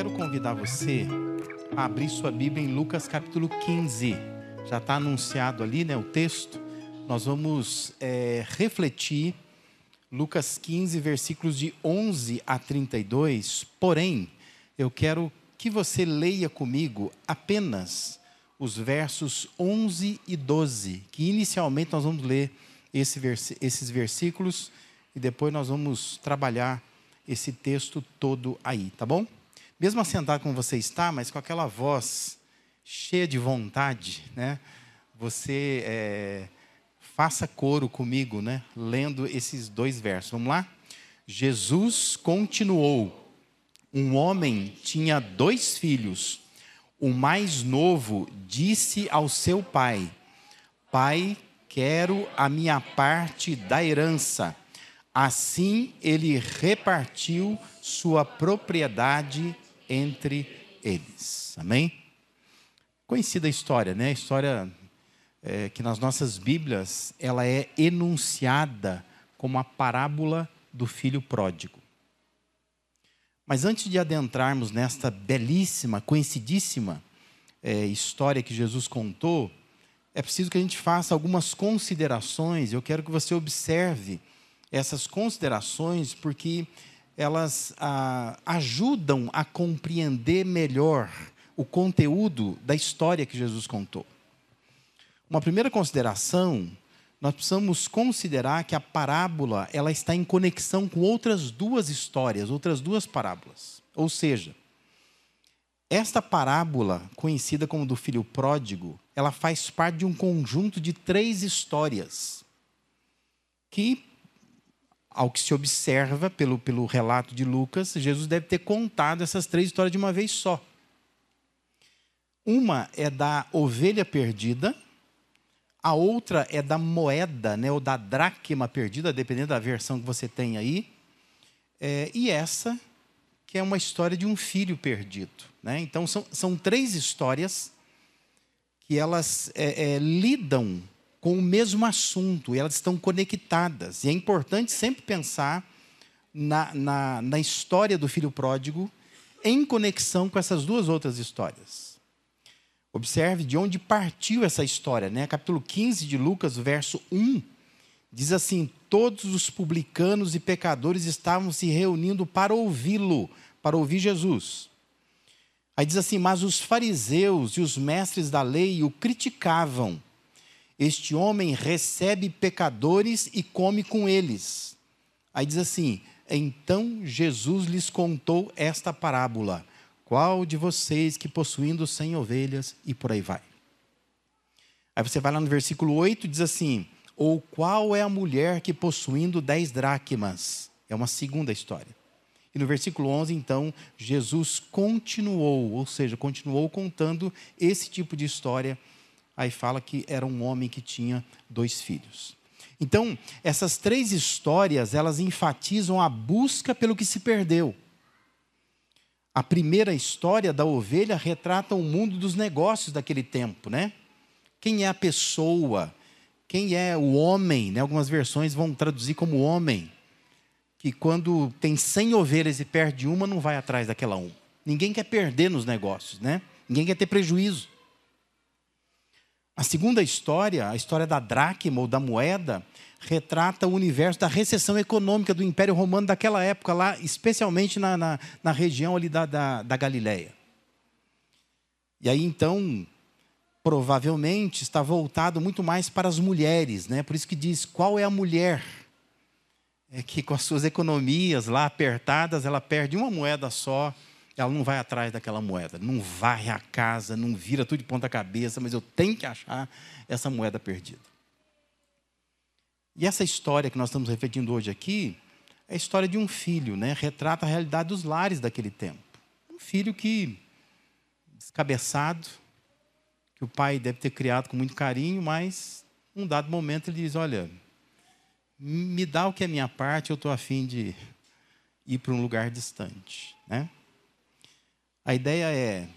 quero convidar você a abrir sua Bíblia em Lucas capítulo 15. Já está anunciado ali né, o texto. Nós vamos é, refletir Lucas 15, versículos de 11 a 32. Porém, eu quero que você leia comigo apenas os versos 11 e 12, que inicialmente nós vamos ler esse vers esses versículos e depois nós vamos trabalhar esse texto todo aí, tá bom? Mesmo assentado como você está, mas com aquela voz cheia de vontade, né? Você é, faça coro comigo, né? Lendo esses dois versos. Vamos lá? Jesus continuou. Um homem tinha dois filhos. O mais novo disse ao seu pai: Pai, quero a minha parte da herança. Assim ele repartiu sua propriedade entre eles. Amém? Conhecida a história, né? A história é, que nas nossas Bíblias ela é enunciada como a parábola do filho pródigo. Mas antes de adentrarmos nesta belíssima, conhecidíssima é, história que Jesus contou, é preciso que a gente faça algumas considerações. Eu quero que você observe essas considerações, porque elas ah, ajudam a compreender melhor o conteúdo da história que Jesus contou. Uma primeira consideração, nós precisamos considerar que a parábola ela está em conexão com outras duas histórias, outras duas parábolas. Ou seja, esta parábola, conhecida como do filho pródigo, ela faz parte de um conjunto de três histórias que ao que se observa pelo, pelo relato de Lucas, Jesus deve ter contado essas três histórias de uma vez só. Uma é da ovelha perdida, a outra é da moeda, né, ou da dracma perdida, dependendo da versão que você tem aí. É, e essa, que é uma história de um filho perdido. Né? Então, são, são três histórias que elas é, é, lidam com o mesmo assunto, e elas estão conectadas. E é importante sempre pensar na, na, na história do filho pródigo em conexão com essas duas outras histórias. Observe de onde partiu essa história, né? Capítulo 15 de Lucas, verso 1, diz assim: Todos os publicanos e pecadores estavam se reunindo para ouvi-lo, para ouvir Jesus. Aí diz assim: Mas os fariseus e os mestres da lei o criticavam este homem recebe pecadores e come com eles. Aí diz assim: Então Jesus lhes contou esta parábola. Qual de vocês que possuindo cem ovelhas e por aí vai? Aí você vai lá no versículo 8 diz assim: Ou qual é a mulher que possuindo dez dracmas? É uma segunda história. E no versículo 11, então, Jesus continuou, ou seja, continuou contando esse tipo de história aí fala que era um homem que tinha dois filhos. Então, essas três histórias, elas enfatizam a busca pelo que se perdeu. A primeira história da ovelha retrata o mundo dos negócios daquele tempo, né? Quem é a pessoa? Quem é o homem? Né? Algumas versões vão traduzir como homem, que quando tem 100 ovelhas e perde uma, não vai atrás daquela uma. Ninguém quer perder nos negócios, né? Ninguém quer ter prejuízo. A segunda história, a história da dracma ou da moeda, retrata o universo da recessão econômica do Império Romano daquela época, lá, especialmente na, na, na região ali da, da, da Galileia. E aí então, provavelmente, está voltado muito mais para as mulheres, né? Por isso que diz qual é a mulher é que com as suas economias lá apertadas, ela perde uma moeda só ela não vai atrás daquela moeda, não vai à casa, não vira tudo de ponta cabeça, mas eu tenho que achar essa moeda perdida. E essa história que nós estamos refletindo hoje aqui é a história de um filho, né? Retrata a realidade dos lares daquele tempo. Um filho que descabeçado, que o pai deve ter criado com muito carinho, mas num dado momento ele diz: "Olha, me dá o que é minha parte, eu estou afim de ir para um lugar distante, né? A ideia é: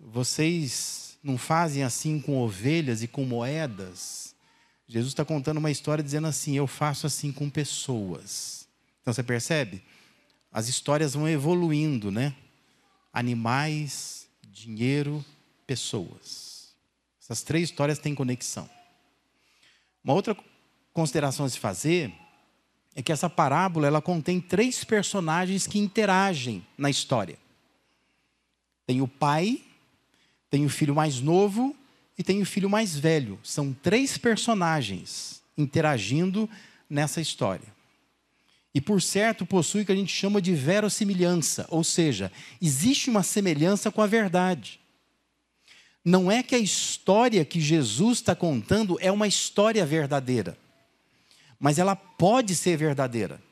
vocês não fazem assim com ovelhas e com moedas? Jesus está contando uma história dizendo assim: eu faço assim com pessoas. Então você percebe? As histórias vão evoluindo, né? animais, dinheiro, pessoas. Essas três histórias têm conexão. Uma outra consideração a se fazer é que essa parábola ela contém três personagens que interagem na história. Tem o pai, tem o filho mais novo e tem o filho mais velho. São três personagens interagindo nessa história. E por certo possui o que a gente chama de verossimilhança, ou seja, existe uma semelhança com a verdade. Não é que a história que Jesus está contando é uma história verdadeira, mas ela pode ser verdadeira.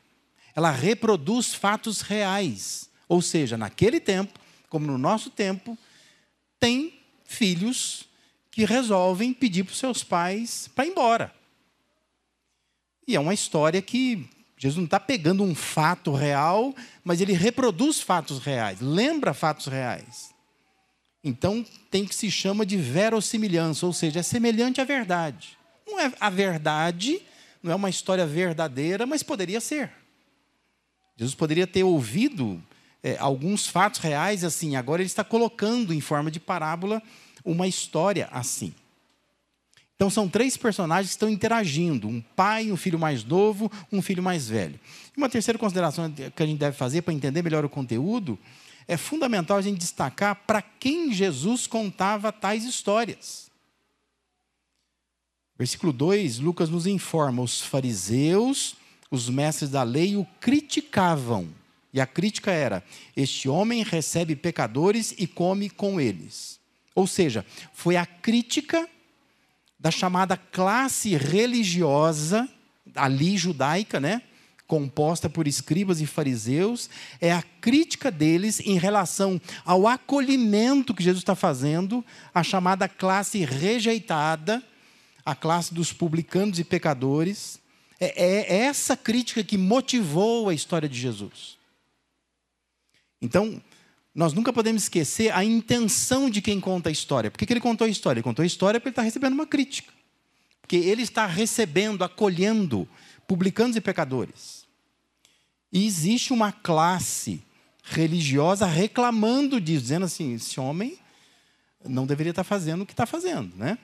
Ela reproduz fatos reais. Ou seja, naquele tempo, como no nosso tempo, tem filhos que resolvem pedir para os seus pais para ir embora. E é uma história que Jesus não está pegando um fato real, mas ele reproduz fatos reais, lembra fatos reais. Então, tem que se chama de verossimilhança, ou seja, é semelhante à verdade. Não é a verdade, não é uma história verdadeira, mas poderia ser. Jesus poderia ter ouvido é, alguns fatos reais assim, agora ele está colocando em forma de parábola uma história assim. Então são três personagens que estão interagindo: um pai, um filho mais novo, um filho mais velho. E uma terceira consideração que a gente deve fazer para entender melhor o conteúdo é fundamental a gente destacar para quem Jesus contava tais histórias. Versículo 2, Lucas nos informa: os fariseus, os mestres da lei o criticavam. E a crítica era: este homem recebe pecadores e come com eles. Ou seja, foi a crítica da chamada classe religiosa, ali judaica, né? composta por escribas e fariseus, é a crítica deles em relação ao acolhimento que Jesus está fazendo à chamada classe rejeitada, a classe dos publicanos e pecadores. É, é essa crítica que motivou a história de Jesus. Então, nós nunca podemos esquecer a intenção de quem conta a história. Por que ele contou a história? Ele contou a história porque ele está recebendo uma crítica. Porque ele está recebendo, acolhendo publicanos e pecadores. E existe uma classe religiosa reclamando disso, dizendo assim: esse homem não deveria estar fazendo o que está fazendo, né?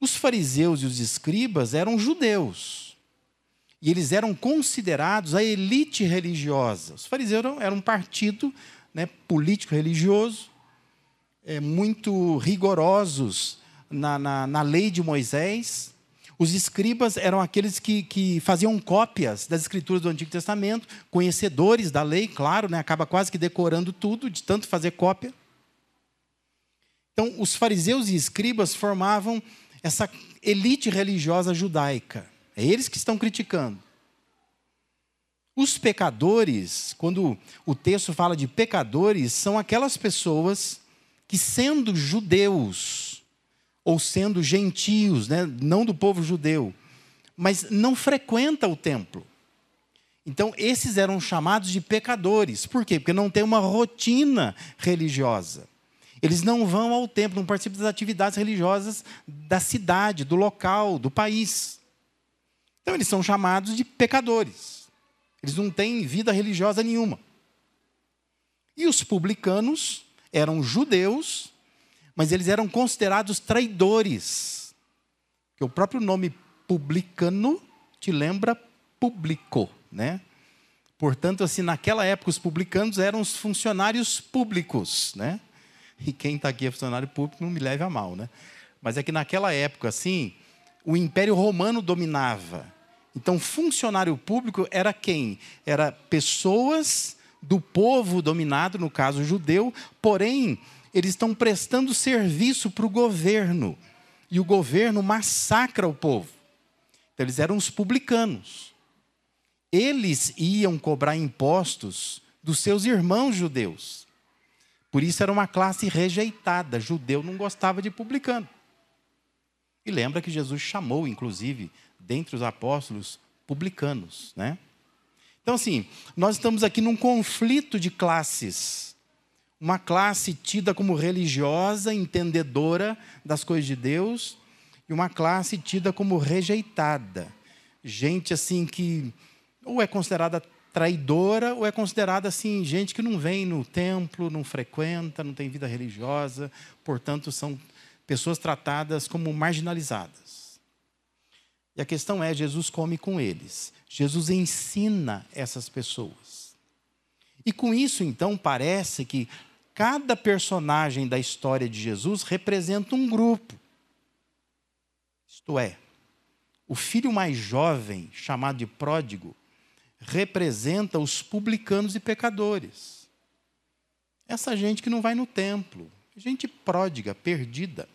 Os fariseus e os escribas eram judeus. E eles eram considerados a elite religiosa. Os fariseus eram, eram um partido né, político-religioso, é, muito rigorosos na, na, na lei de Moisés. Os escribas eram aqueles que, que faziam cópias das escrituras do Antigo Testamento, conhecedores da lei, claro, né? acaba quase que decorando tudo, de tanto fazer cópia. Então, os fariseus e escribas formavam essa elite religiosa judaica. É eles que estão criticando. Os pecadores, quando o texto fala de pecadores, são aquelas pessoas que, sendo judeus, ou sendo gentios, né? não do povo judeu, mas não frequenta o templo. Então, esses eram chamados de pecadores. Por quê? Porque não tem uma rotina religiosa. Eles não vão ao templo, não participam das atividades religiosas da cidade, do local, do país. Então, eles são chamados de pecadores. Eles não têm vida religiosa nenhuma. E os publicanos eram judeus mas eles eram considerados traidores. Que o próprio nome publicano te lembra público, né? Portanto, assim, naquela época os publicanos eram os funcionários públicos, né? E quem está aqui é funcionário público não me leve a mal, né? Mas é que naquela época, assim, o Império Romano dominava. Então, funcionário público era quem? Era pessoas do povo dominado, no caso judeu, porém eles estão prestando serviço para o governo. E o governo massacra o povo. Então, eles eram os publicanos. Eles iam cobrar impostos dos seus irmãos judeus. Por isso era uma classe rejeitada. Judeu não gostava de publicano. E lembra que Jesus chamou, inclusive, dentre os apóstolos, publicanos, né? Então, assim, nós estamos aqui num conflito de classes uma classe tida como religiosa, entendedora das coisas de Deus, e uma classe tida como rejeitada. Gente assim que ou é considerada traidora ou é considerada assim gente que não vem no templo, não frequenta, não tem vida religiosa, portanto são pessoas tratadas como marginalizadas. E a questão é, Jesus come com eles. Jesus ensina essas pessoas. E com isso, então, parece que cada personagem da história de Jesus representa um grupo. Isto é, o filho mais jovem, chamado de pródigo, representa os publicanos e pecadores. Essa gente que não vai no templo, gente pródiga, perdida.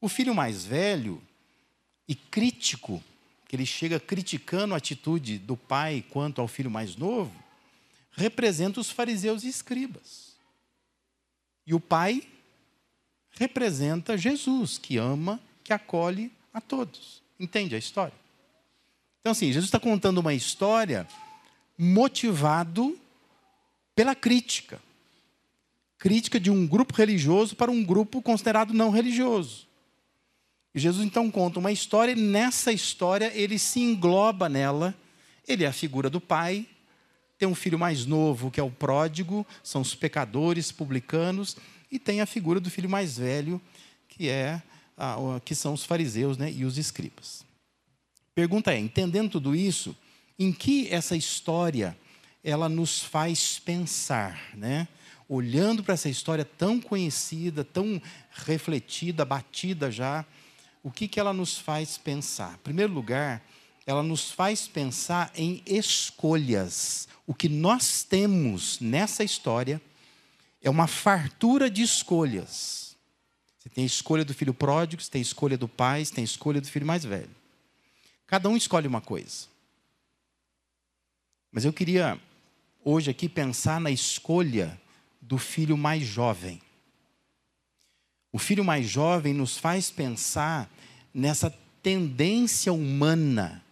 O filho mais velho e crítico, que ele chega criticando a atitude do pai quanto ao filho mais novo, representa os fariseus e escribas. E o pai representa Jesus, que ama, que acolhe a todos. Entende a história? Então, assim, Jesus está contando uma história motivado pela crítica. Crítica de um grupo religioso para um grupo considerado não religioso. Jesus então conta uma história, e nessa história ele se engloba nela. Ele é a figura do pai, tem um filho mais novo, que é o pródigo, são os pecadores publicanos, e tem a figura do filho mais velho, que é que são os fariseus né, e os escribas. Pergunta é, entendendo tudo isso, em que essa história ela nos faz pensar, né? Olhando para essa história tão conhecida, tão refletida, batida já, o que, que ela nos faz pensar? Em primeiro lugar, ela nos faz pensar em escolhas. O que nós temos nessa história é uma fartura de escolhas. Você tem a escolha do filho pródigo, você tem a escolha do pai, você tem a escolha do filho mais velho. Cada um escolhe uma coisa. Mas eu queria hoje aqui pensar na escolha do filho mais jovem. O filho mais jovem nos faz pensar nessa tendência humana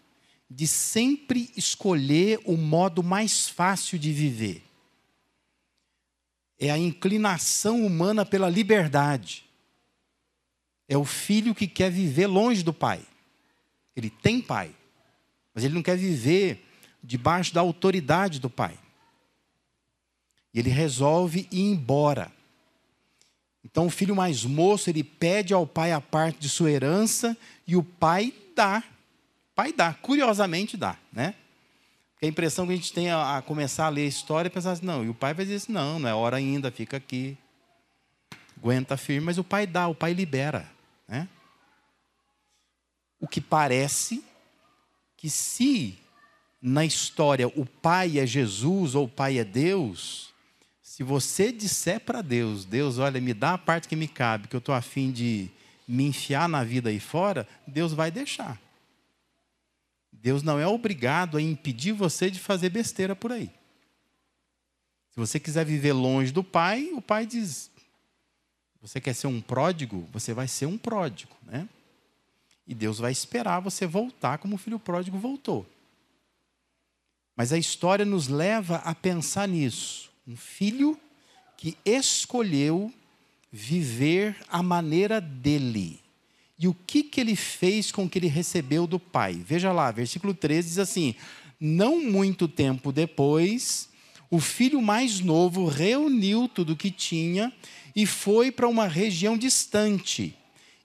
de sempre escolher o modo mais fácil de viver. É a inclinação humana pela liberdade. É o filho que quer viver longe do pai. Ele tem pai, mas ele não quer viver debaixo da autoridade do pai. E ele resolve ir embora. Então o filho mais moço, ele pede ao pai a parte de sua herança e o pai dá. O pai dá, curiosamente dá, né? Porque a impressão que a gente tem a, começar a ler a história é pensar assim, não, e o pai vai dizer assim, não, não é hora ainda, fica aqui. Aguenta firme, mas o pai dá, o pai libera. Né? O que parece que se na história o pai é Jesus ou o pai é Deus, se você disser para Deus, Deus, olha, me dá a parte que me cabe, que eu estou afim de me enfiar na vida aí fora, Deus vai deixar. Deus não é obrigado a impedir você de fazer besteira por aí. Se você quiser viver longe do pai, o pai diz: você quer ser um pródigo? Você vai ser um pródigo, né? E Deus vai esperar você voltar como o filho pródigo voltou. Mas a história nos leva a pensar nisso. Um filho que escolheu viver a maneira dele. E o que, que ele fez com o que ele recebeu do pai? Veja lá, versículo 13 diz assim: Não muito tempo depois, o filho mais novo reuniu tudo o que tinha e foi para uma região distante.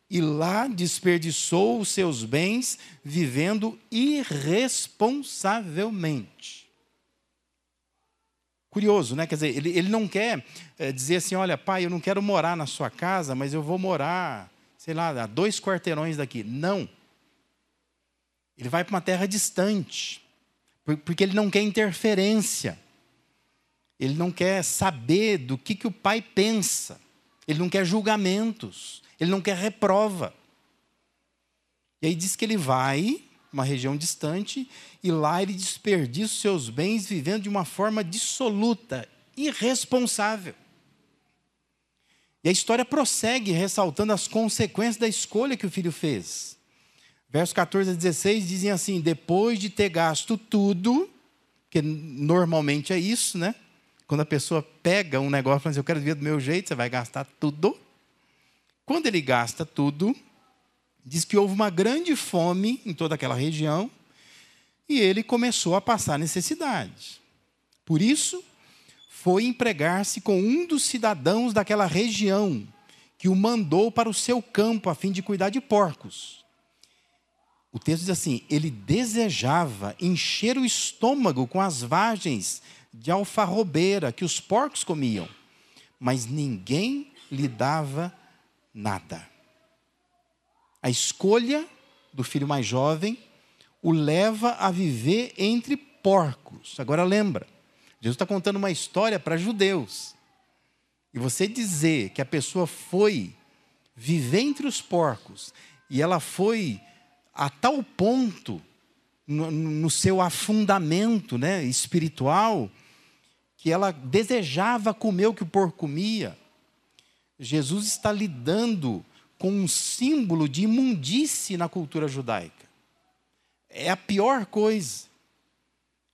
E lá desperdiçou os seus bens vivendo irresponsavelmente. Curioso, né? Quer dizer, ele, ele não quer é, dizer assim: olha, pai, eu não quero morar na sua casa, mas eu vou morar, sei lá, a dois quarteirões daqui. Não. Ele vai para uma terra distante, porque ele não quer interferência. Ele não quer saber do que, que o pai pensa. Ele não quer julgamentos. Ele não quer reprova. E aí diz que ele vai, uma região distante, e lá ele desperdiça seus bens vivendo de uma forma dissoluta, irresponsável. E a história prossegue ressaltando as consequências da escolha que o filho fez. Versos 14 a 16 dizem assim: depois de ter gasto tudo, que normalmente é isso, né? Quando a pessoa pega um negócio e fala assim, eu quero viver do meu jeito, você vai gastar tudo. Quando ele gasta tudo, diz que houve uma grande fome em toda aquela região, e ele começou a passar necessidade. Por isso, foi empregar-se com um dos cidadãos daquela região, que o mandou para o seu campo a fim de cuidar de porcos. O texto diz assim: ele desejava encher o estômago com as vagens de alfarrobeira que os porcos comiam, mas ninguém lhe dava nada. A escolha do filho mais jovem o leva a viver entre porcos. Agora lembra, Jesus está contando uma história para judeus. E você dizer que a pessoa foi viver entre os porcos e ela foi a tal ponto no, no seu afundamento né, espiritual que ela desejava comer o que o porco comia. Jesus está lidando com um símbolo de imundície na cultura judaica. É a pior coisa.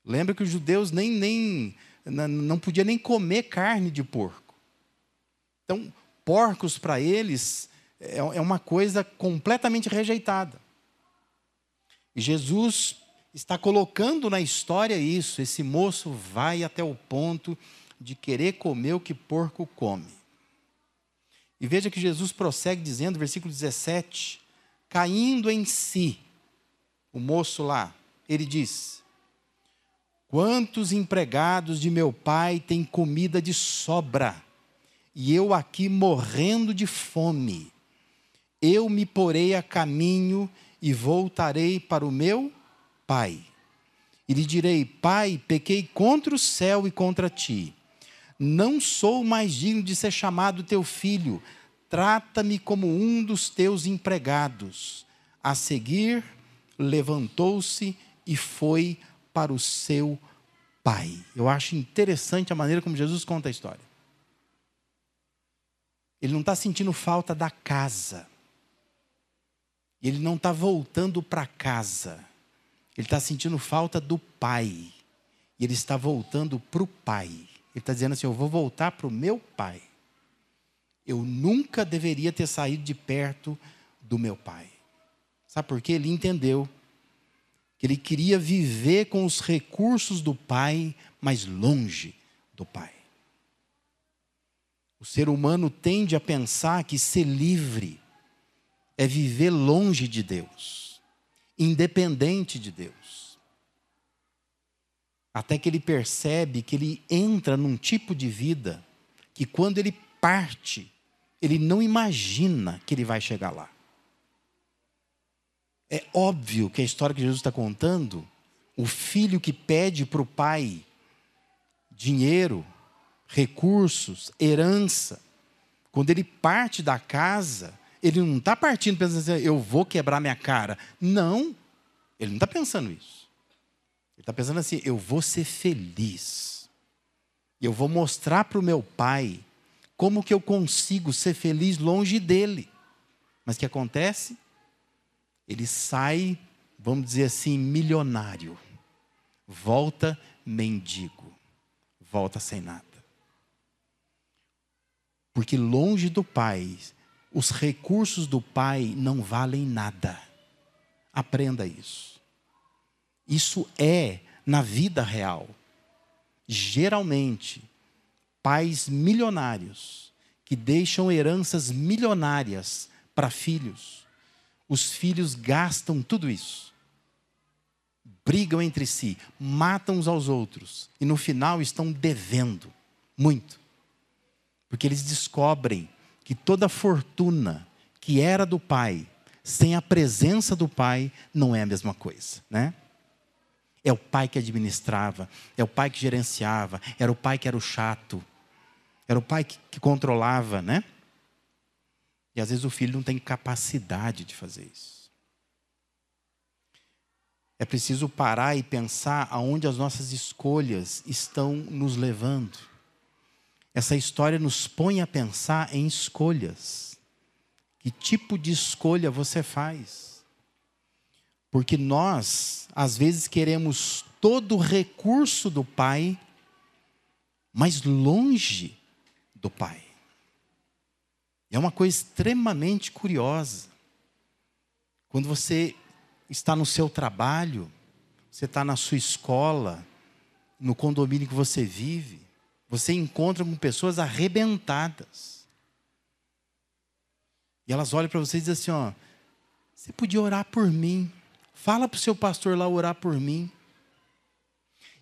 Lembra que os judeus nem, nem não podia nem comer carne de porco. Então, porcos para eles é, é uma coisa completamente rejeitada. E Jesus está colocando na história isso. Esse moço vai até o ponto de querer comer o que porco come. E veja que Jesus prossegue dizendo, versículo 17: caindo em si, o moço lá, ele diz: Quantos empregados de meu pai têm comida de sobra, e eu aqui morrendo de fome? Eu me porei a caminho e voltarei para o meu pai. E lhe direi: Pai, pequei contra o céu e contra ti não sou mais digno de ser chamado teu filho. Trata-me como um dos teus empregados. A seguir, levantou-se e foi para o seu pai. Eu acho interessante a maneira como Jesus conta a história. Ele não está sentindo falta da casa. Ele não está voltando para casa. Ele está sentindo falta do pai. E ele está voltando para o pai. Ele está dizendo assim: Eu vou voltar para o meu pai. Eu nunca deveria ter saído de perto do meu pai. Sabe por quê? Ele entendeu que ele queria viver com os recursos do pai, mas longe do pai. O ser humano tende a pensar que ser livre é viver longe de Deus, independente de Deus até que ele percebe que ele entra num tipo de vida que quando ele parte, ele não imagina que ele vai chegar lá. É óbvio que a história que Jesus está contando, o filho que pede para o pai dinheiro, recursos, herança, quando ele parte da casa, ele não está partindo pensando assim, eu vou quebrar minha cara. Não, ele não está pensando isso. Está pensando assim: eu vou ser feliz. Eu vou mostrar para o meu pai como que eu consigo ser feliz longe dele. Mas o que acontece? Ele sai, vamos dizer assim, milionário. Volta mendigo. Volta sem nada. Porque longe do pai, os recursos do pai não valem nada. Aprenda isso. Isso é na vida real. Geralmente, pais milionários que deixam heranças milionárias para filhos, os filhos gastam tudo isso. Brigam entre si, matam uns aos outros e no final estão devendo muito. Porque eles descobrem que toda fortuna que era do pai, sem a presença do pai, não é a mesma coisa, né? É o pai que administrava, é o pai que gerenciava, era o pai que era o chato, era o pai que, que controlava, né? E às vezes o filho não tem capacidade de fazer isso. É preciso parar e pensar aonde as nossas escolhas estão nos levando. Essa história nos põe a pensar em escolhas. Que tipo de escolha você faz? Porque nós, às vezes, queremos todo o recurso do Pai, mas longe do Pai. É uma coisa extremamente curiosa. Quando você está no seu trabalho, você está na sua escola, no condomínio que você vive, você encontra com pessoas arrebentadas. E elas olham para você e dizem assim: ó, você podia orar por mim. Fala para o seu pastor lá orar por mim.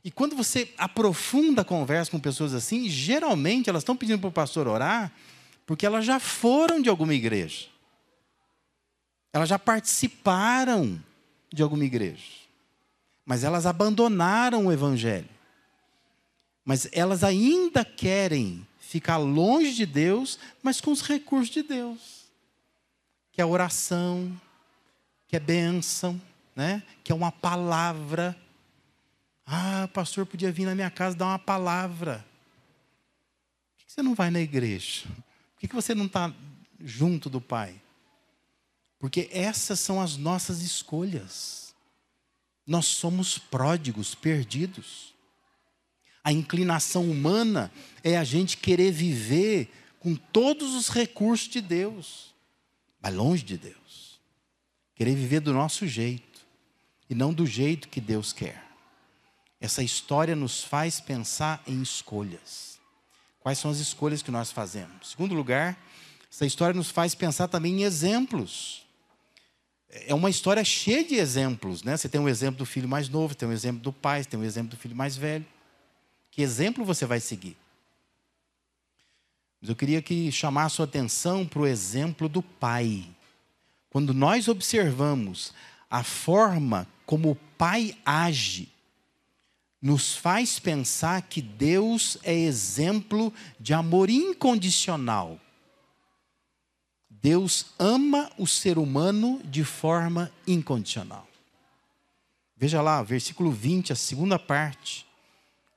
E quando você aprofunda a conversa com pessoas assim, geralmente elas estão pedindo para o pastor orar porque elas já foram de alguma igreja. Elas já participaram de alguma igreja. Mas elas abandonaram o evangelho. Mas elas ainda querem ficar longe de Deus, mas com os recursos de Deus. Que é oração, que é bênção, né? que é uma palavra ah, o pastor podia vir na minha casa dar uma palavra. Por que você não vai na igreja? Por que você não está junto do Pai? Porque essas são as nossas escolhas. Nós somos pródigos, perdidos. A inclinação humana é a gente querer viver com todos os recursos de Deus, mas longe de Deus. Querer viver do nosso jeito e não do jeito que Deus quer. Essa história nos faz pensar em escolhas. Quais são as escolhas que nós fazemos? Em segundo lugar, essa história nos faz pensar também em exemplos. É uma história cheia de exemplos, né? Você tem um exemplo do filho mais novo, tem um exemplo do pai, tem um exemplo do filho mais velho. Que exemplo você vai seguir? Mas eu queria que chamar a sua atenção para o exemplo do pai. Quando nós observamos a forma como o pai age nos faz pensar que Deus é exemplo de amor incondicional. Deus ama o ser humano de forma incondicional. Veja lá, versículo 20, a segunda parte.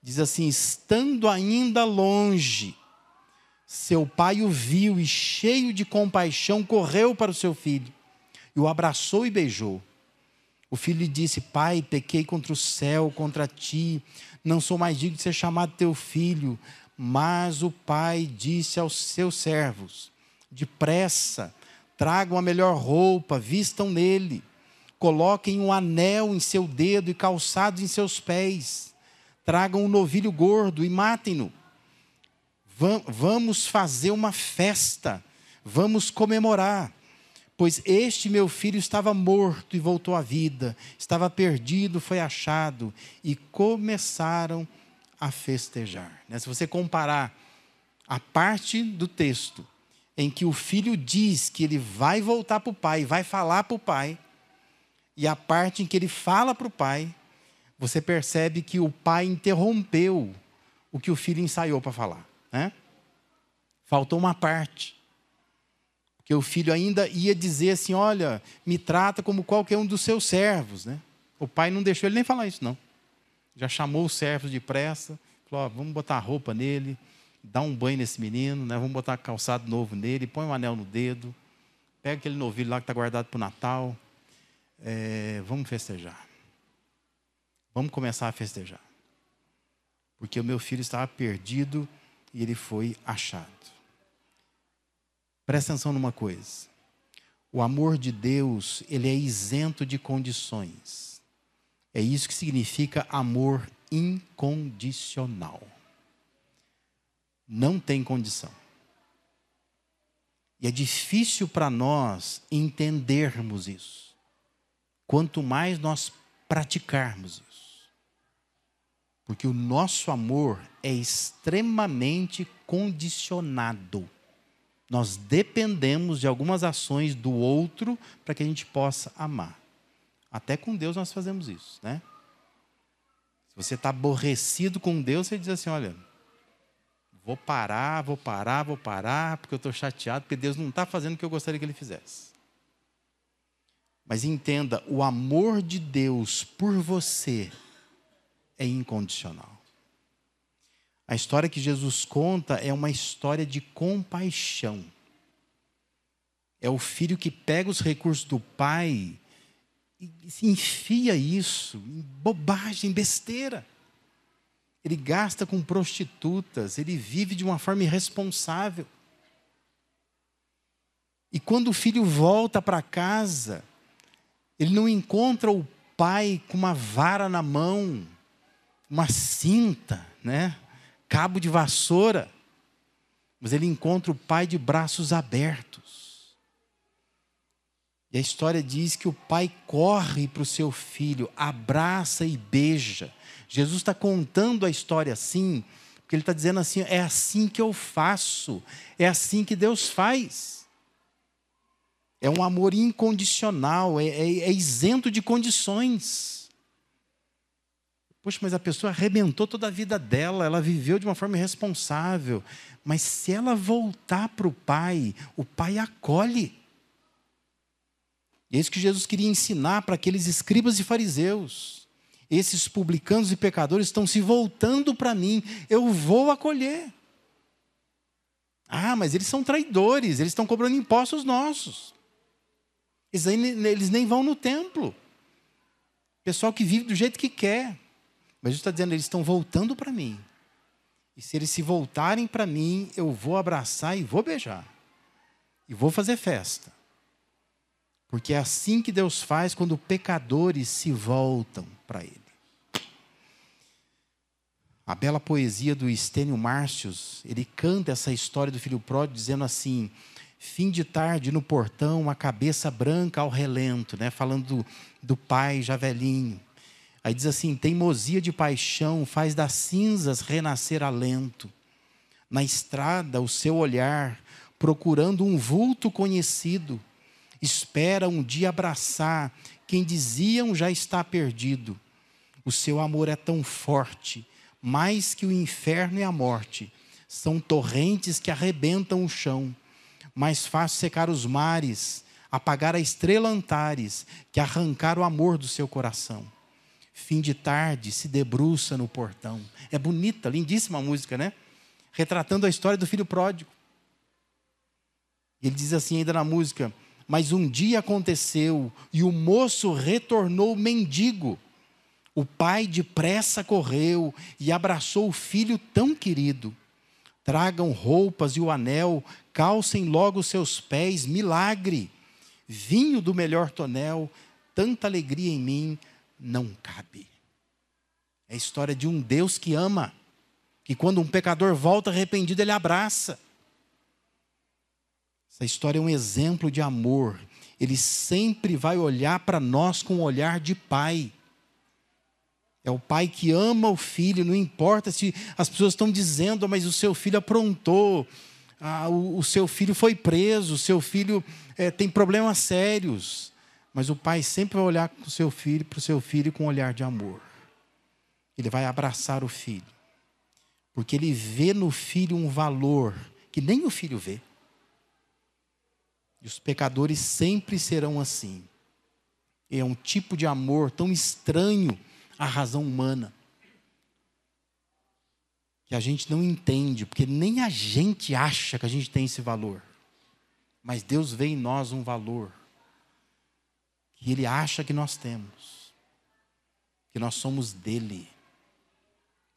Diz assim: Estando ainda longe, seu pai o viu e, cheio de compaixão, correu para o seu filho e o abraçou e beijou. O filho lhe disse: Pai, pequei contra o céu, contra ti, não sou mais digno de ser chamado teu filho. Mas o pai disse aos seus servos: Depressa, tragam a melhor roupa, vistam nele, coloquem um anel em seu dedo e calçados em seus pés, tragam um novilho gordo e matem-no. Vamos fazer uma festa, vamos comemorar Pois este meu filho estava morto e voltou à vida, estava perdido, foi achado, e começaram a festejar. Né? Se você comparar a parte do texto em que o filho diz que ele vai voltar para o pai, vai falar para o pai, e a parte em que ele fala para o pai, você percebe que o pai interrompeu o que o filho ensaiou para falar. Né? Faltou uma parte que o filho ainda ia dizer assim: Olha, me trata como qualquer um dos seus servos. Né? O pai não deixou ele nem falar isso, não. Já chamou os servos depressa, falou: oh, Vamos botar roupa nele, dá um banho nesse menino, né? vamos botar calçado novo nele, põe um anel no dedo, pega aquele novilho lá que está guardado para o Natal, é, vamos festejar. Vamos começar a festejar. Porque o meu filho estava perdido e ele foi achado. Presta atenção numa coisa. O amor de Deus, ele é isento de condições. É isso que significa amor incondicional. Não tem condição. E é difícil para nós entendermos isso. Quanto mais nós praticarmos isso. Porque o nosso amor é extremamente condicionado nós dependemos de algumas ações do outro para que a gente possa amar. Até com Deus nós fazemos isso, né? Se você está aborrecido com Deus, você diz assim: olha, vou parar, vou parar, vou parar, porque eu estou chateado, porque Deus não está fazendo o que eu gostaria que Ele fizesse. Mas entenda, o amor de Deus por você é incondicional. A história que Jesus conta é uma história de compaixão. É o filho que pega os recursos do pai e enfia isso em bobagem, besteira. Ele gasta com prostitutas, ele vive de uma forma irresponsável. E quando o filho volta para casa, ele não encontra o pai com uma vara na mão, uma cinta, né? Cabo de vassoura. Mas ele encontra o pai de braços abertos. E a história diz que o pai corre para o seu filho, abraça e beija. Jesus está contando a história assim, porque ele está dizendo assim: é assim que eu faço, é assim que Deus faz. É um amor incondicional, é, é, é isento de condições. Poxa, mas a pessoa arrebentou toda a vida dela, ela viveu de uma forma irresponsável. Mas se ela voltar para o Pai, o Pai acolhe. E é isso que Jesus queria ensinar para aqueles escribas e fariseus. Esses publicanos e pecadores estão se voltando para mim, eu vou acolher. Ah, mas eles são traidores, eles estão cobrando impostos nossos. Eles, eles nem vão no templo. Pessoal que vive do jeito que quer. Mas Jesus está dizendo, eles estão voltando para mim. E se eles se voltarem para mim, eu vou abraçar e vou beijar. E vou fazer festa. Porque é assim que Deus faz quando pecadores se voltam para Ele. A bela poesia do Estênio Márcios, ele canta essa história do filho pródigo dizendo assim: Fim de tarde no portão, uma cabeça branca ao relento, né? falando do, do pai já velhinho. Aí diz assim: teimosia de paixão faz das cinzas renascer alento. Na estrada, o seu olhar, procurando um vulto conhecido, espera um dia abraçar quem diziam já está perdido. O seu amor é tão forte, mais que o inferno e a morte. São torrentes que arrebentam o chão mais fácil secar os mares, apagar a estrela Antares, que arrancar o amor do seu coração. Fim de tarde se debruça no portão. É bonita, lindíssima a música, né? Retratando a história do filho pródigo. Ele diz assim ainda na música: Mas um dia aconteceu e o moço retornou mendigo. O pai depressa correu e abraçou o filho tão querido. Tragam roupas e o anel, calcem logo seus pés, milagre. Vinho do melhor tonel, tanta alegria em mim não cabe. É a história de um Deus que ama, que quando um pecador volta arrependido, ele abraça. Essa história é um exemplo de amor. Ele sempre vai olhar para nós com um olhar de pai. É o pai que ama o filho, não importa se as pessoas estão dizendo, mas o seu filho aprontou, ah, o, o, seu filho foi preso, o seu filho é, tem problemas sérios. Mas o pai sempre vai olhar para o seu filho, para o seu filho com um olhar de amor. Ele vai abraçar o filho. Porque ele vê no filho um valor que nem o filho vê. E os pecadores sempre serão assim. É um tipo de amor tão estranho a razão humana. Que a gente não entende, porque nem a gente acha que a gente tem esse valor. Mas Deus vê em nós um valor que Ele acha que nós temos, que nós somos dele,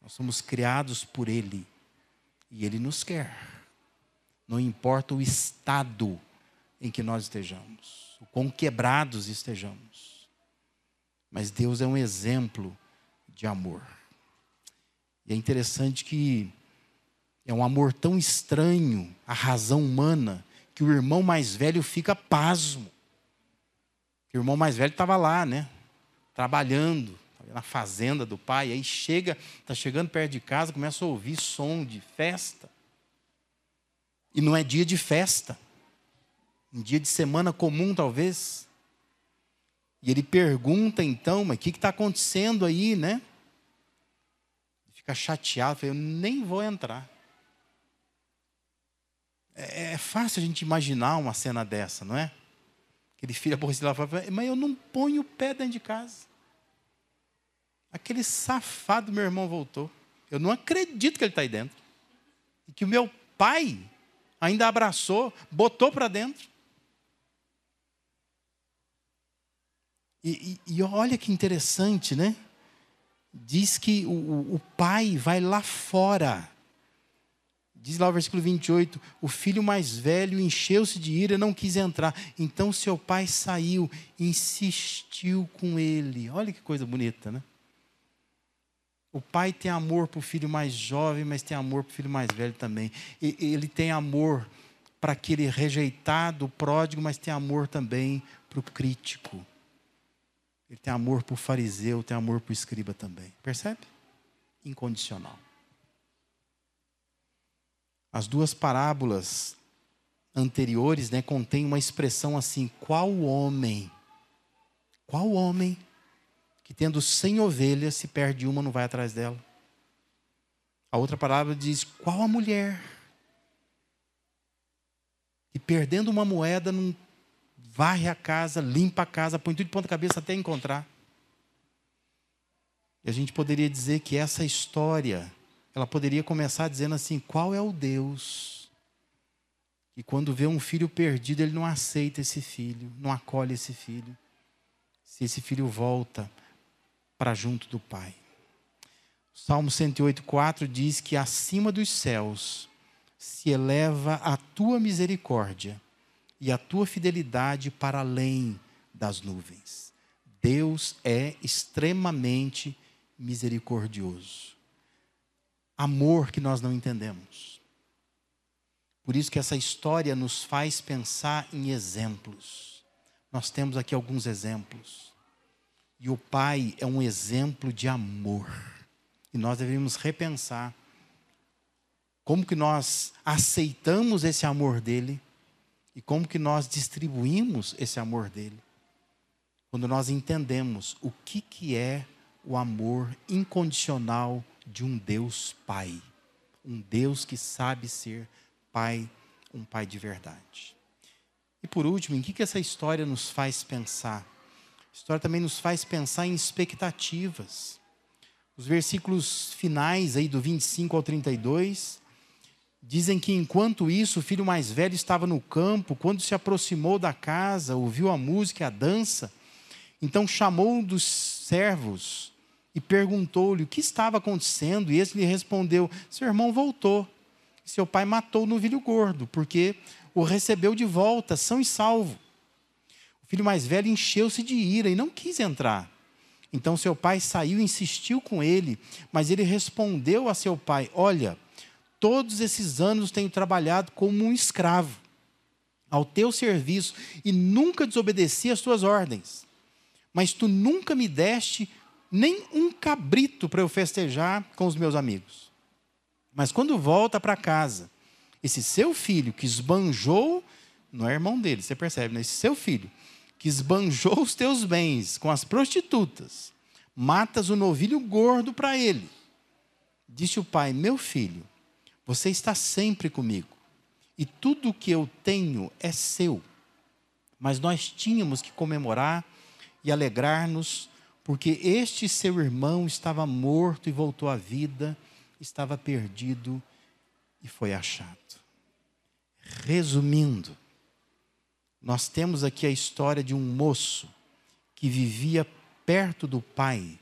nós somos criados por Ele e Ele nos quer, não importa o estado em que nós estejamos, o quão quebrados estejamos. Mas Deus é um exemplo de amor. E é interessante que é um amor tão estranho à razão humana que o irmão mais velho fica pasmo. O irmão mais velho estava lá, né? Trabalhando na fazenda do pai, aí chega, está chegando perto de casa, começa a ouvir som de festa. E não é dia de festa. Um dia de semana comum, talvez. E ele pergunta então, mas o que está acontecendo aí, né? Fica chateado, fala, eu nem vou entrar. É, é, fácil a gente imaginar uma cena dessa, não é? Aquele filho aborrecido lá fala, mas eu não ponho o pé dentro de casa. Aquele safado meu irmão voltou. Eu não acredito que ele está aí dentro. E que o meu pai ainda abraçou, botou para dentro. E, e, e, olha que interessante, né? Diz que o, o pai vai lá fora Diz lá o versículo 28, o filho mais velho encheu-se de ira, não quis entrar. Então seu pai saiu, insistiu com ele. Olha que coisa bonita, né? O pai tem amor para o filho mais jovem, mas tem amor para o filho mais velho também. ele tem amor para aquele rejeitado, pródigo, mas tem amor também para o crítico. Ele tem amor para o fariseu, tem amor para o escriba também. Percebe? Incondicional. As duas parábolas anteriores né, contêm uma expressão assim: qual homem? Qual homem que tendo cem ovelhas, se perde uma, não vai atrás dela? A outra parábola diz: qual a mulher? E perdendo uma moeda, não varre a casa, limpa a casa, põe tudo de ponta cabeça até encontrar. E a gente poderia dizer que essa história ela poderia começar dizendo assim: qual é o Deus que, quando vê um filho perdido, ele não aceita esse filho, não acolhe esse filho, se esse filho volta para junto do Pai? O Salmo 108,4 diz que acima dos céus se eleva a tua misericórdia e a tua fidelidade para além das nuvens. Deus é extremamente misericordioso amor que nós não entendemos. Por isso que essa história nos faz pensar em exemplos. Nós temos aqui alguns exemplos. E o pai é um exemplo de amor. E nós devemos repensar como que nós aceitamos esse amor dele e como que nós distribuímos esse amor dele. Quando nós entendemos o que que é o amor incondicional de um Deus Pai. Um Deus que sabe ser Pai, um Pai de verdade. E por último, em que, que essa história nos faz pensar? A história também nos faz pensar em expectativas. Os versículos finais aí do 25 ao 32 dizem que enquanto isso o filho mais velho estava no campo, quando se aproximou da casa, ouviu a música a dança, então chamou um dos servos e perguntou-lhe o que estava acontecendo, e esse lhe respondeu: Seu irmão voltou. Seu pai matou o novilho gordo, porque o recebeu de volta, são e salvo. O filho mais velho encheu-se de ira e não quis entrar. Então seu pai saiu e insistiu com ele, mas ele respondeu a seu pai: Olha, todos esses anos tenho trabalhado como um escravo ao teu serviço e nunca desobedeci às tuas ordens. Mas tu nunca me deste nem um cabrito para eu festejar com os meus amigos. Mas quando volta para casa, esse seu filho que esbanjou, não é irmão dele, você percebe, né? Esse seu filho que esbanjou os teus bens com as prostitutas, matas o novilho gordo para ele. Disse o pai: Meu filho, você está sempre comigo, e tudo o que eu tenho é seu. Mas nós tínhamos que comemorar e alegrar-nos porque este seu irmão estava morto e voltou à vida, estava perdido e foi achado. Resumindo, nós temos aqui a história de um moço que vivia perto do pai,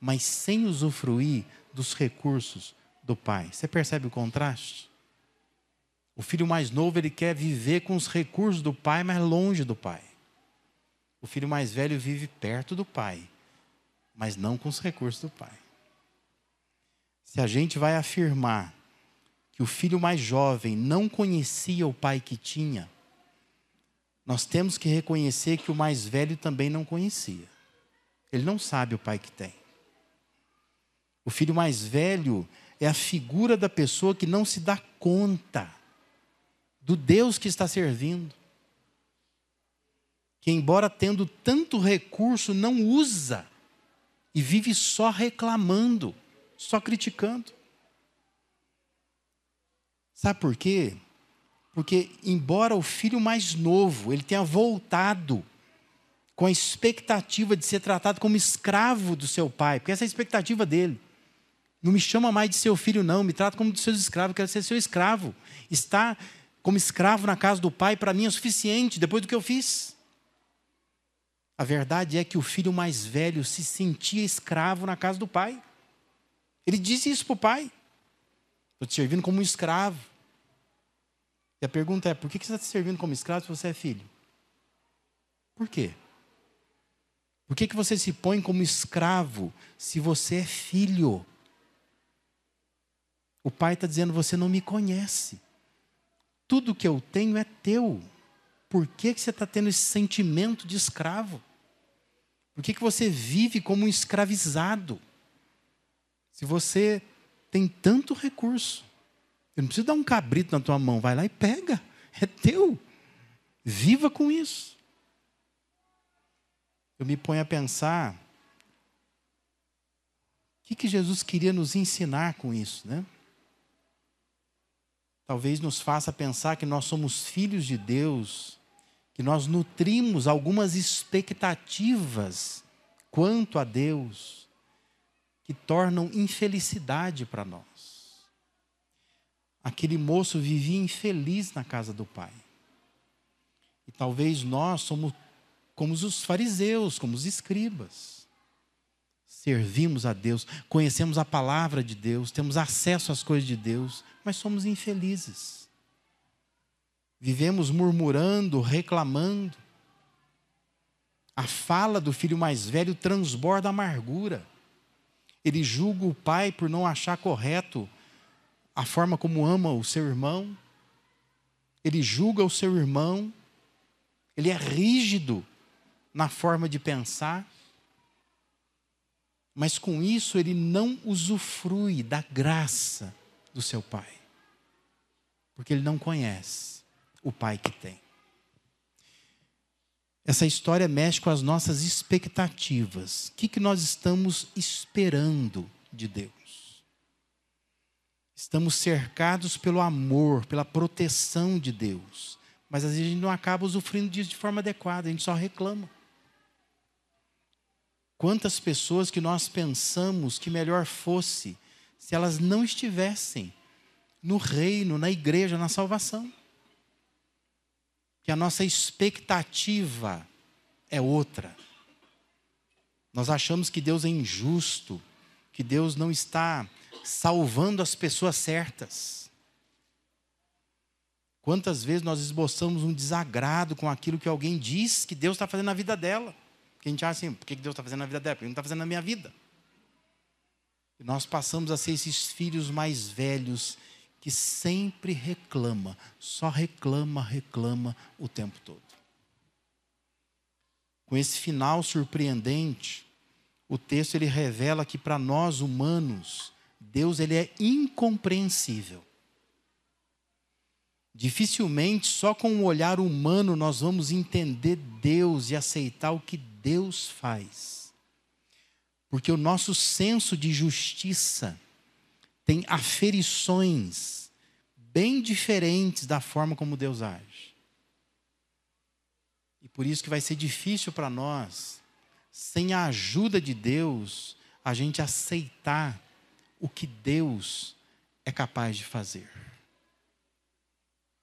mas sem usufruir dos recursos do pai. Você percebe o contraste? O filho mais novo ele quer viver com os recursos do pai, mas longe do pai. O filho mais velho vive perto do pai, mas não com os recursos do pai. Se a gente vai afirmar que o filho mais jovem não conhecia o pai que tinha, nós temos que reconhecer que o mais velho também não conhecia. Ele não sabe o pai que tem. O filho mais velho é a figura da pessoa que não se dá conta do Deus que está servindo. Que, embora tendo tanto recurso, não usa e vive só reclamando, só criticando. Sabe por quê? Porque, embora o filho mais novo ele tenha voltado com a expectativa de ser tratado como escravo do seu pai, porque essa é a expectativa dele. Não me chama mais de seu filho, não, me trata como de seus escravos, quero ser seu escravo. Estar como escravo na casa do pai, para mim é suficiente, depois do que eu fiz. A verdade é que o filho mais velho se sentia escravo na casa do pai. Ele disse isso para o pai. Estou te servindo como um escravo. E a pergunta é: por que você está te servindo como escravo se você é filho? Por quê? Por que, que você se põe como escravo se você é filho? O pai está dizendo: você não me conhece. Tudo que eu tenho é teu. Por que, que você está tendo esse sentimento de escravo? Por que, que você vive como um escravizado? Se você tem tanto recurso, eu não preciso dar um cabrito na tua mão, vai lá e pega, é teu. Viva com isso. Eu me ponho a pensar, o que, que Jesus queria nos ensinar com isso, né? Talvez nos faça pensar que nós somos filhos de Deus, que nós nutrimos algumas expectativas quanto a Deus, que tornam infelicidade para nós. Aquele moço vivia infeliz na casa do pai. E talvez nós somos como os fariseus, como os escribas. Servimos a Deus, conhecemos a palavra de Deus, temos acesso às coisas de Deus, mas somos infelizes. Vivemos murmurando, reclamando. A fala do filho mais velho transborda amargura. Ele julga o pai por não achar correto a forma como ama o seu irmão, ele julga o seu irmão, ele é rígido na forma de pensar, mas com isso ele não usufrui da graça do seu pai, porque ele não conhece o pai que tem. Essa história mexe com as nossas expectativas. O que, que nós estamos esperando de Deus? Estamos cercados pelo amor, pela proteção de Deus. Mas às vezes a gente não acaba usufruindo disso de forma adequada, a gente só reclama. Quantas pessoas que nós pensamos que melhor fosse se elas não estivessem no reino, na igreja, na salvação. Que a nossa expectativa é outra. Nós achamos que Deus é injusto, que Deus não está salvando as pessoas certas. Quantas vezes nós esboçamos um desagrado com aquilo que alguém diz que Deus está fazendo na vida dela? Que a gente acha assim, por que Deus está fazendo na vida dela? Porque Ele não está fazendo na minha vida. E nós passamos a ser esses filhos mais velhos que sempre reclama, só reclama, reclama o tempo todo. Com esse final surpreendente, o texto ele revela que para nós humanos Deus ele é incompreensível. Dificilmente só com um olhar humano nós vamos entender Deus e aceitar o que Deus faz. Porque o nosso senso de justiça tem aferições bem diferentes da forma como Deus age. E por isso que vai ser difícil para nós, sem a ajuda de Deus, a gente aceitar o que Deus é capaz de fazer.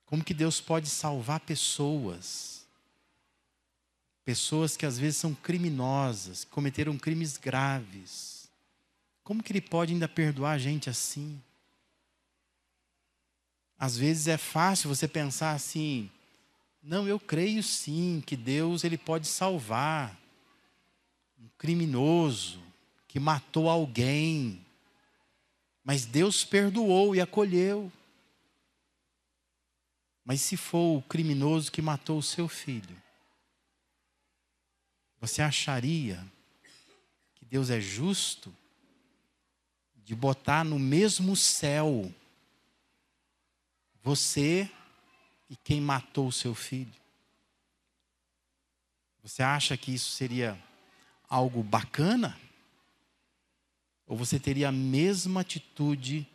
Como que Deus pode salvar pessoas? Pessoas que às vezes são criminosas, cometeram crimes graves. Como que Ele pode ainda perdoar a gente assim? Às vezes é fácil você pensar assim: não, eu creio sim que Deus ele pode salvar um criminoso que matou alguém, mas Deus perdoou e acolheu. Mas se for o criminoso que matou o seu filho, você acharia que Deus é justo de botar no mesmo céu você e quem matou o seu filho? Você acha que isso seria algo bacana? Ou você teria a mesma atitude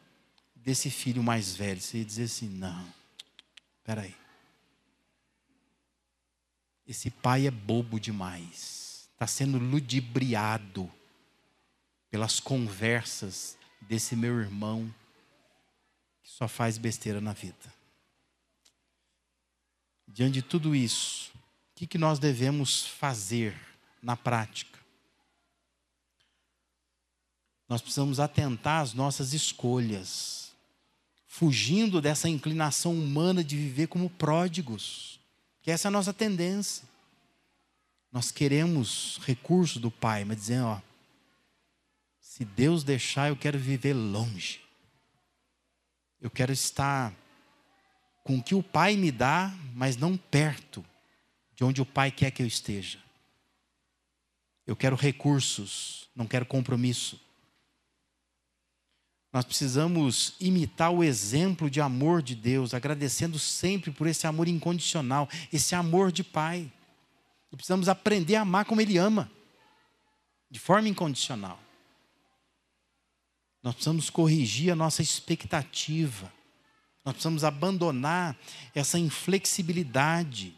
desse filho mais velho? Você ia dizer assim: não, peraí. Esse pai é bobo demais. Está sendo ludibriado pelas conversas desse meu irmão que só faz besteira na vida. Diante de tudo isso, o que, que nós devemos fazer na prática? Nós precisamos atentar às nossas escolhas. fugindo dessa inclinação humana de viver como pródigos, que essa é a nossa tendência. Nós queremos recursos do Pai, mas dizendo, ó, se Deus deixar, eu quero viver longe. Eu quero estar com o que o Pai me dá, mas não perto de onde o Pai quer que eu esteja. Eu quero recursos, não quero compromisso. Nós precisamos imitar o exemplo de amor de Deus, agradecendo sempre por esse amor incondicional, esse amor de Pai. E precisamos aprender a amar como Ele ama, de forma incondicional. Nós precisamos corrigir a nossa expectativa. Nós precisamos abandonar essa inflexibilidade,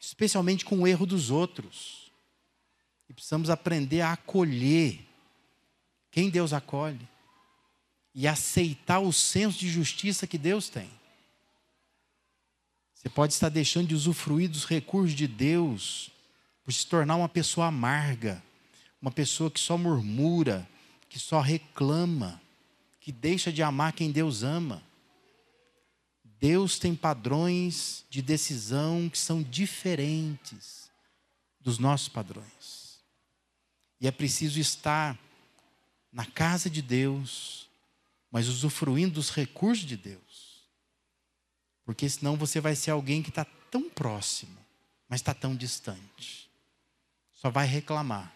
especialmente com o erro dos outros. E precisamos aprender a acolher quem Deus acolhe e aceitar o senso de justiça que Deus tem. Você pode estar deixando de usufruir dos recursos de Deus por se tornar uma pessoa amarga, uma pessoa que só murmura, que só reclama, que deixa de amar quem Deus ama. Deus tem padrões de decisão que são diferentes dos nossos padrões. E é preciso estar na casa de Deus, mas usufruindo dos recursos de Deus. Porque senão você vai ser alguém que está tão próximo, mas está tão distante. Só vai reclamar,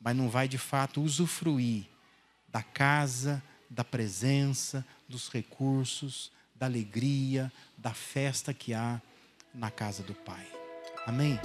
mas não vai de fato usufruir da casa, da presença, dos recursos, da alegria, da festa que há na casa do Pai. Amém?